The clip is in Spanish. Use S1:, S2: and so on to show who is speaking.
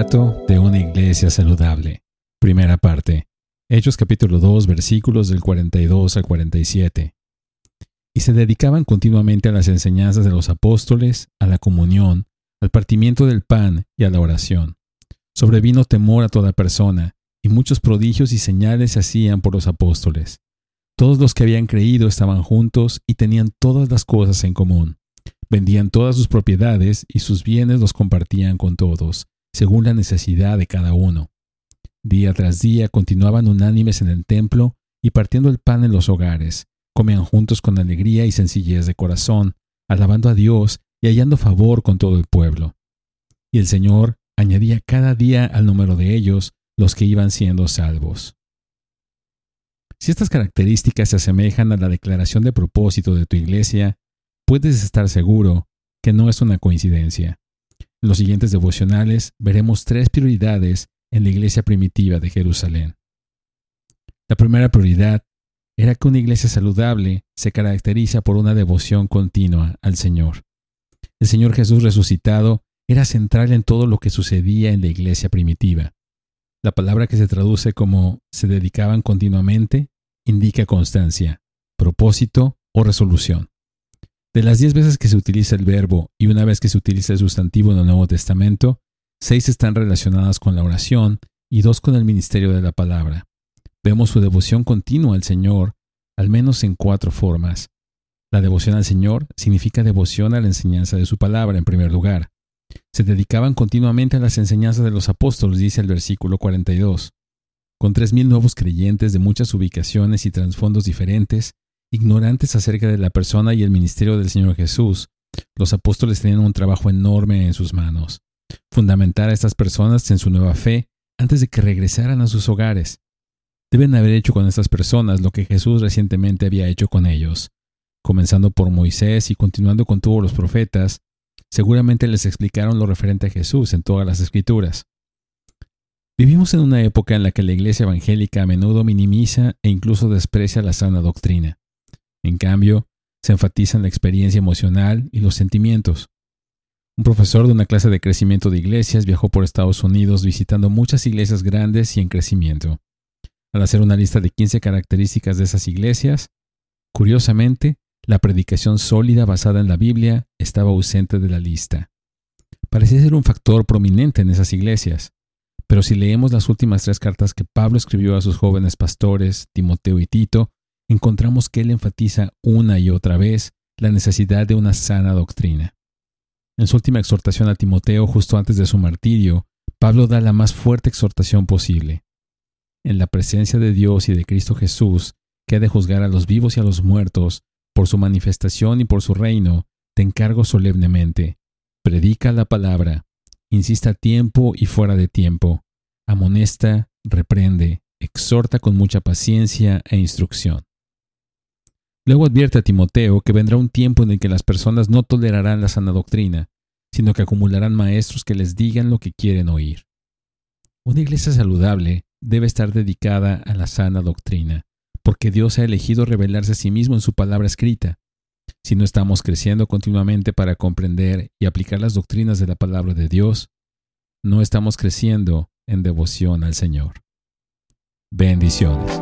S1: De una iglesia saludable. Primera parte. Hechos capítulo 2 versículos del 42 al 47. Y se dedicaban continuamente a las enseñanzas de los apóstoles, a la comunión, al partimiento del pan y a la oración. Sobrevino temor a toda persona, y muchos prodigios y señales se hacían por los apóstoles. Todos los que habían creído estaban juntos y tenían todas las cosas en común. Vendían todas sus propiedades y sus bienes los compartían con todos según la necesidad de cada uno. Día tras día continuaban unánimes en el templo y partiendo el pan en los hogares, comían juntos con alegría y sencillez de corazón, alabando a Dios y hallando favor con todo el pueblo. Y el Señor añadía cada día al número de ellos los que iban siendo salvos. Si estas características se asemejan a la declaración de propósito de tu iglesia, puedes estar seguro que no es una coincidencia. Los siguientes devocionales veremos tres prioridades en la iglesia primitiva de Jerusalén. La primera prioridad era que una iglesia saludable se caracteriza por una devoción continua al Señor. El Señor Jesús resucitado era central en todo lo que sucedía en la iglesia primitiva. La palabra que se traduce como se dedicaban continuamente indica constancia, propósito o resolución. De las diez veces que se utiliza el verbo y una vez que se utiliza el sustantivo en el Nuevo Testamento, seis están relacionadas con la oración y dos con el ministerio de la palabra. Vemos su devoción continua al Señor, al menos en cuatro formas. La devoción al Señor significa devoción a la enseñanza de su palabra en primer lugar. Se dedicaban continuamente a las enseñanzas de los apóstoles, dice el versículo 42. Con tres mil nuevos creyentes de muchas ubicaciones y trasfondos diferentes, Ignorantes acerca de la persona y el ministerio del Señor Jesús, los apóstoles tenían un trabajo enorme en sus manos. Fundamentar a estas personas en su nueva fe antes de que regresaran a sus hogares. Deben haber hecho con estas personas lo que Jesús recientemente había hecho con ellos. Comenzando por Moisés y continuando con todos los profetas, seguramente les explicaron lo referente a Jesús en todas las escrituras. Vivimos en una época en la que la iglesia evangélica a menudo minimiza e incluso desprecia la sana doctrina. En cambio, se enfatizan la experiencia emocional y los sentimientos. Un profesor de una clase de crecimiento de iglesias viajó por Estados Unidos visitando muchas iglesias grandes y en crecimiento. Al hacer una lista de 15 características de esas iglesias, curiosamente, la predicación sólida basada en la Biblia estaba ausente de la lista. Parecía ser un factor prominente en esas iglesias, pero si leemos las últimas tres cartas que Pablo escribió a sus jóvenes pastores, Timoteo y Tito, encontramos que él enfatiza una y otra vez la necesidad de una sana doctrina. En su última exhortación a Timoteo justo antes de su martirio, Pablo da la más fuerte exhortación posible. En la presencia de Dios y de Cristo Jesús, que ha de juzgar a los vivos y a los muertos, por su manifestación y por su reino, te encargo solemnemente. Predica la palabra, insista a tiempo y fuera de tiempo, amonesta, reprende, exhorta con mucha paciencia e instrucción. Luego advierte a Timoteo que vendrá un tiempo en el que las personas no tolerarán la sana doctrina, sino que acumularán maestros que les digan lo que quieren oír. Una iglesia saludable debe estar dedicada a la sana doctrina, porque Dios ha elegido revelarse a sí mismo en su palabra escrita. Si no estamos creciendo continuamente para comprender y aplicar las doctrinas de la palabra de Dios, no estamos creciendo en devoción al Señor. Bendiciones.